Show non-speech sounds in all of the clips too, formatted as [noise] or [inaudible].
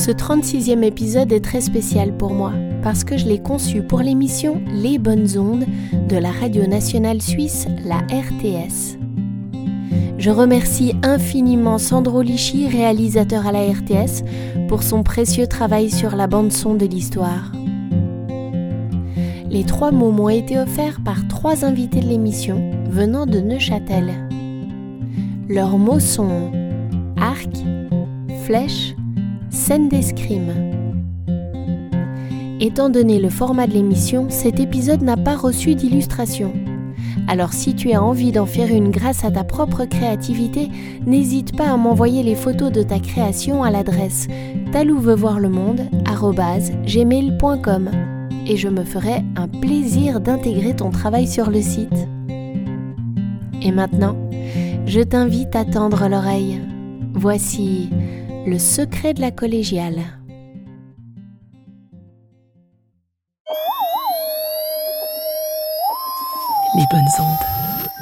Ce 36e épisode est très spécial pour moi parce que je l'ai conçu pour l'émission Les Bonnes Ondes de la radio nationale suisse, la RTS. Je remercie infiniment Sandro Lichy, réalisateur à la RTS, pour son précieux travail sur la bande-son de l'histoire. Les trois mots m'ont été offerts par trois invités de l'émission venant de Neuchâtel. Leurs mots sont arc, flèche, scène d'escrime. Étant donné le format de l'émission, cet épisode n'a pas reçu d'illustration. Alors si tu as envie d'en faire une grâce à ta propre créativité, n'hésite pas à m'envoyer les photos de ta création à l'adresse talouvevoirlemonde@gmail.com et je me ferai un plaisir d'intégrer ton travail sur le site. Et maintenant, je t'invite à tendre l'oreille. Voici le secret de la collégiale. Les bonnes ondes.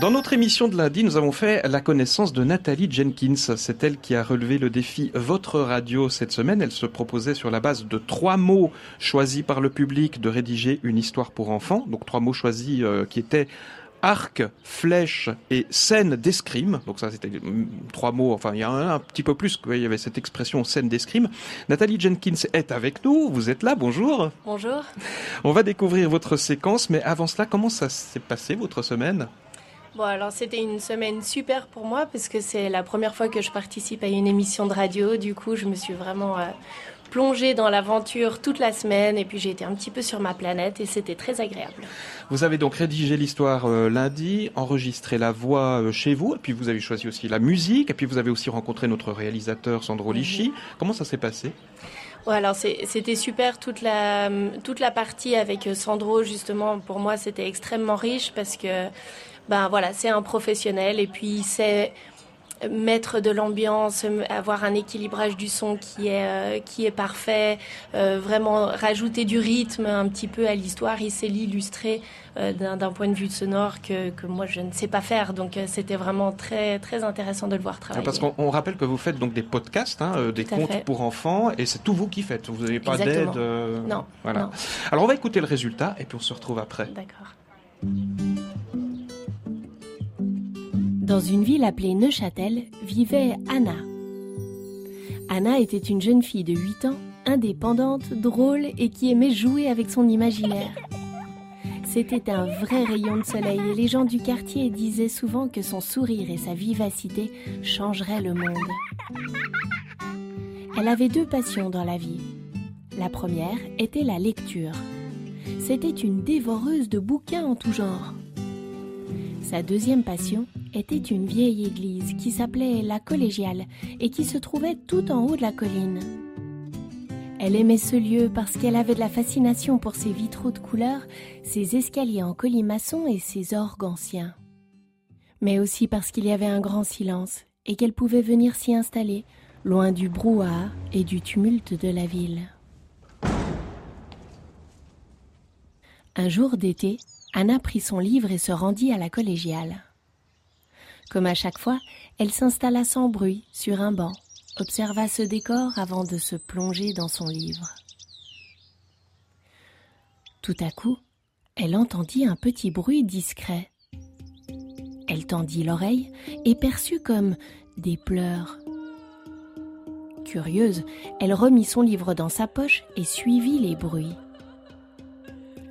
Dans notre émission de lundi, nous avons fait la connaissance de Nathalie Jenkins. C'est elle qui a relevé le défi Votre radio cette semaine. Elle se proposait sur la base de trois mots choisis par le public de rédiger une histoire pour enfants. Donc trois mots choisis euh, qui étaient arc, flèche et scène d'escrime. Donc ça, c'était trois mots. Enfin, il y a un, un petit peu plus. Il y avait cette expression scène d'escrime. Nathalie Jenkins est avec nous. Vous êtes là. Bonjour. Bonjour. On va découvrir votre séquence. Mais avant cela, comment ça s'est passé votre semaine? Bon, alors c'était une semaine super pour moi parce que c'est la première fois que je participe à une émission de radio. Du coup, je me suis vraiment euh, plongée dans l'aventure toute la semaine et puis j'ai été un petit peu sur ma planète et c'était très agréable. Vous avez donc rédigé l'histoire euh, lundi, enregistré la voix euh, chez vous, et puis vous avez choisi aussi la musique, et puis vous avez aussi rencontré notre réalisateur Sandro Lichy. Comment ça s'est passé? Ouais, alors c'était super toute la toute la partie avec euh, Sandro justement pour moi c'était extrêmement riche parce que ben voilà c'est un professionnel et puis il sait mettre de l'ambiance, avoir un équilibrage du son qui est euh, qui est parfait, euh, vraiment rajouter du rythme un petit peu à l'histoire. Il sait l'illustrer euh, d'un point de vue sonore que que moi je ne sais pas faire. Donc c'était vraiment très très intéressant de le voir travailler. Parce qu'on on rappelle que vous faites donc des podcasts, hein, des contes fait. pour enfants, et c'est tout vous qui faites. Vous n'avez pas d'aide. euh, Non, Voilà. non. Alors on va écouter le résultat, et puis on se retrouve après. D'accord. Dans une ville appelée Neuchâtel vivait Anna. Anna était une jeune fille de 8 ans, indépendante, drôle et qui aimait jouer avec son imaginaire. C'était un vrai rayon de soleil et les gens du quartier disaient souvent que son sourire et sa vivacité changeraient le monde. Elle avait deux passions dans la vie. La première était la lecture. C'était une dévoreuse de bouquins en tout genre. Sa deuxième passion était une vieille église qui s'appelait la collégiale et qui se trouvait tout en haut de la colline. Elle aimait ce lieu parce qu'elle avait de la fascination pour ses vitraux de couleur, ses escaliers en colimaçon et ses orgues anciens. Mais aussi parce qu'il y avait un grand silence et qu'elle pouvait venir s'y installer, loin du brouhaha et du tumulte de la ville. Un jour d'été, Anna prit son livre et se rendit à la collégiale. Comme à chaque fois, elle s'installa sans bruit sur un banc, observa ce décor avant de se plonger dans son livre. Tout à coup, elle entendit un petit bruit discret. Elle tendit l'oreille et perçut comme des pleurs. Curieuse, elle remit son livre dans sa poche et suivit les bruits.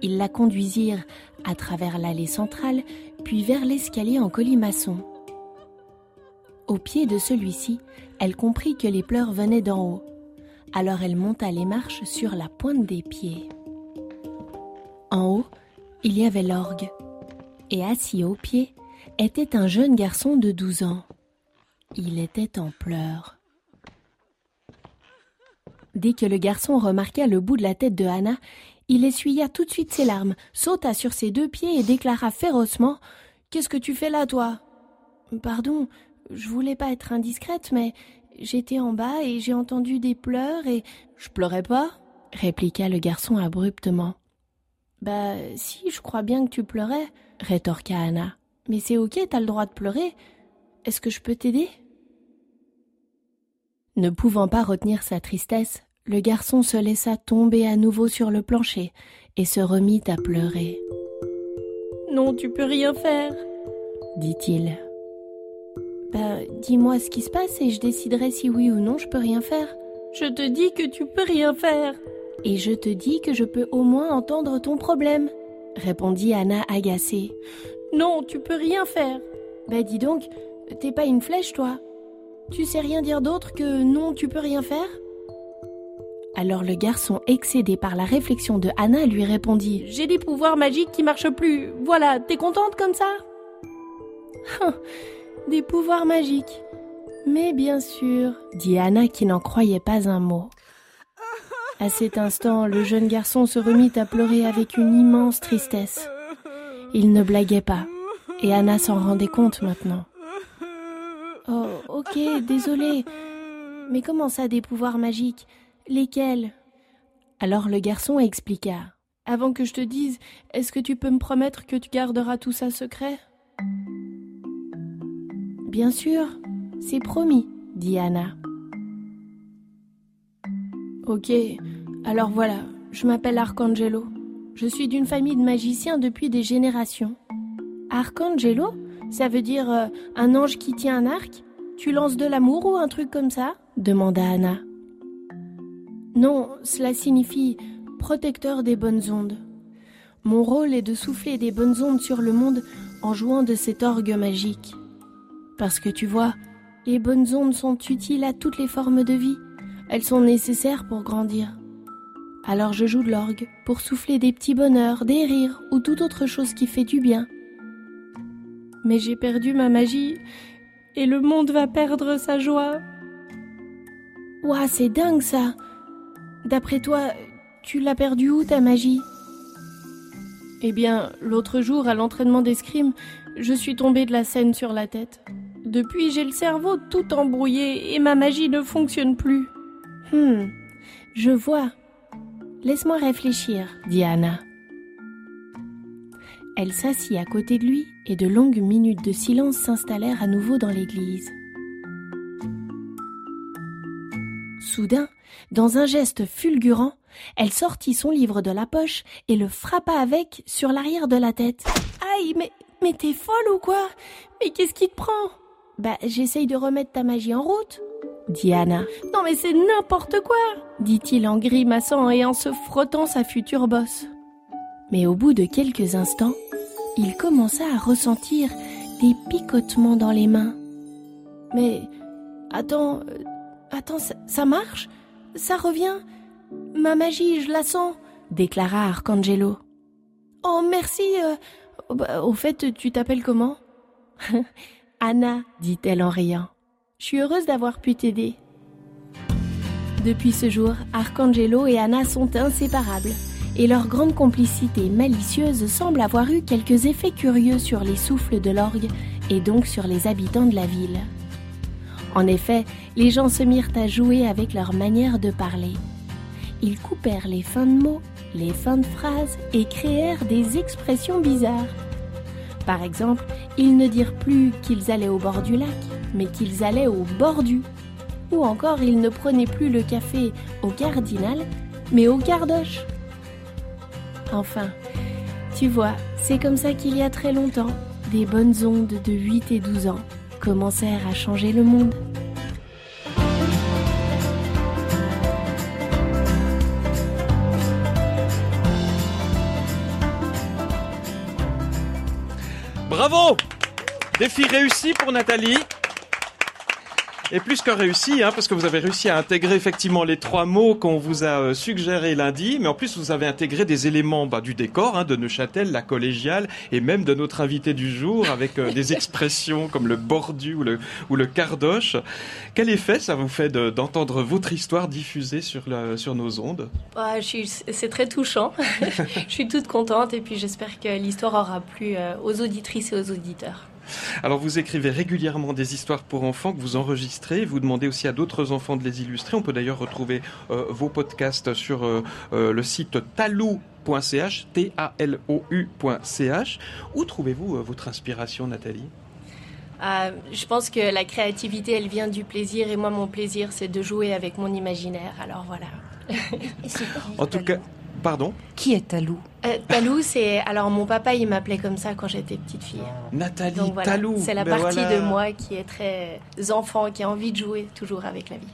Ils la conduisirent à travers l'allée centrale, puis vers l'escalier en colimaçon. Au pied de celui-ci, elle comprit que les pleurs venaient d'en haut. Alors elle monta les marches sur la pointe des pieds. En haut, il y avait l'orgue. Et assis au pied était un jeune garçon de 12 ans. Il était en pleurs. Dès que le garçon remarqua le bout de la tête de Hannah, il essuya tout de suite ses larmes, sauta sur ses deux pieds et déclara férocement Qu'est-ce que tu fais là, toi? Pardon, je voulais pas être indiscrète, mais j'étais en bas et j'ai entendu des pleurs et. Je pleurais pas répliqua le garçon abruptement. Bah, si, je crois bien que tu pleurais, rétorqua Anna. Mais c'est ok, t'as le droit de pleurer. Est-ce que je peux t'aider? Ne pouvant pas retenir sa tristesse, le garçon se laissa tomber à nouveau sur le plancher et se remit à pleurer. Non, tu peux rien faire, dit-il. Ben, dis-moi ce qui se passe et je déciderai si oui ou non je peux rien faire. Je te dis que tu peux rien faire. Et je te dis que je peux au moins entendre ton problème, répondit Anna agacée. Non, tu peux rien faire. Ben dis donc, t'es pas une flèche, toi. Tu sais rien dire d'autre que non, tu peux rien faire? Alors le garçon, excédé par la réflexion de Anna, lui répondit J'ai des pouvoirs magiques qui marchent plus. Voilà, t'es contente comme ça? Hein, Des pouvoirs magiques. Mais bien sûr, dit Anna qui n'en croyait pas un mot. À cet instant, le jeune garçon se remit à pleurer avec une immense tristesse. Il ne blaguait pas, et Anna s'en rendait compte maintenant. Oh, ok, désolé. Mais comment ça, des pouvoirs magiques? Lesquels? Alors le garçon expliqua. Avant que je te dise, est-ce que tu peux me promettre que tu garderas tout ça secret? Bien sûr, c'est promis, dit Anna. Ok, alors voilà, je m'appelle Arcangelo. Je suis d'une famille de magiciens depuis des générations. Arcangelo Ça veut dire euh, un ange qui tient un arc? Tu lances de l'amour ou un truc comme ça? demanda Anna. Non, cela signifie protecteur des bonnes ondes. Mon rôle est de souffler des bonnes ondes sur le monde en jouant de cet orgue magique. Parce que tu vois, les bonnes ondes sont utiles à toutes les formes de vie. Elles sont nécessaires pour grandir. Alors je joue de l'orgue pour souffler des petits bonheurs, des rires ou toute autre chose qui fait du bien. Mais j'ai perdu ma magie et le monde va perdre sa joie. Ouah, c'est dingue ça. D'après toi, tu l'as perdu où ta magie? Eh bien, l'autre jour, à l'entraînement d'escrime, je suis tombée de la scène sur la tête. Depuis, j'ai le cerveau tout embrouillé et ma magie ne fonctionne plus. Hum, je vois. Laisse-moi réfléchir, dit Anna. Elle s'assit à côté de lui et de longues minutes de silence s'installèrent à nouveau dans l'église. Soudain, dans un geste fulgurant, elle sortit son livre de la poche et le frappa avec sur l'arrière de la tête. Aïe, mais, mais t'es folle ou quoi? Mais qu'est-ce qui te prend? Bah, j'essaye de remettre ta magie en route, dit Anna. Non, mais c'est n'importe quoi dit-il en grimaçant et en se frottant sa future bosse. Mais au bout de quelques instants, il commença à ressentir des picotements dans les mains. Mais attends, euh, attends, ça marche? Ça revient? Ma magie, je la sens, déclara Arcangelo. Oh, merci. Euh, bah, au fait, tu t'appelles comment? [laughs] Anna, dit-elle en riant. Je suis heureuse d'avoir pu t'aider. Depuis ce jour, Arcangelo et Anna sont inséparables, et leur grande complicité malicieuse semble avoir eu quelques effets curieux sur les souffles de l'orgue et donc sur les habitants de la ville. En effet, les gens se mirent à jouer avec leur manière de parler. Ils coupèrent les fins de mots, les fins de phrases et créèrent des expressions bizarres. Par exemple, ils ne dirent plus qu'ils allaient au bord du lac, mais qu'ils allaient au bord du. Ou encore, ils ne prenaient plus le café au cardinal, mais au cardoche. Enfin, tu vois, c'est comme ça qu'il y a très longtemps, des bonnes ondes de 8 et 12 ans commencèrent à changer le monde. Bravo Défi réussi pour Nathalie. Et plus que réussi, hein, parce que vous avez réussi à intégrer effectivement les trois mots qu'on vous a euh, suggérés lundi, mais en plus vous avez intégré des éléments bah, du décor hein, de Neuchâtel, la collégiale, et même de notre invité du jour, avec euh, des expressions comme le bordu ou le, ou le cardoche. Quel effet ça vous fait d'entendre votre histoire diffusée sur, sur nos ondes? Ah, C'est très touchant. [laughs] je suis toute contente, et puis j'espère que l'histoire aura plu euh, aux auditrices et aux auditeurs. Alors vous écrivez régulièrement des histoires pour enfants que vous enregistrez, vous demandez aussi à d'autres enfants de les illustrer. On peut d'ailleurs retrouver euh, vos podcasts sur euh, euh, le site talou.ch, T-A-L-O-U.ch. Où trouvez-vous votre inspiration, Nathalie? Je pense que la créativité, elle vient du plaisir, et moi, mon plaisir, c'est de jouer avec mon imaginaire. Alors voilà. en tout cas, pardon Qui est Talou euh, Talou, c'est. Alors, mon papa, il m'appelait comme ça quand j'étais petite fille. Nathalie Donc voilà, Talou. c'est la Ben partie voilà. de moi qui est très enfant, qui a envie de jouer toujours avec la vie.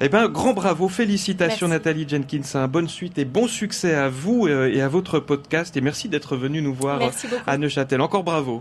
Eh ben, grand bravo, félicitations Merci. Nathalie Jenkins, un bonne suite et bon succès à vous euh, et à votre podcast et merci d'être venu nous voir à Neuchâtel. Encore bravo.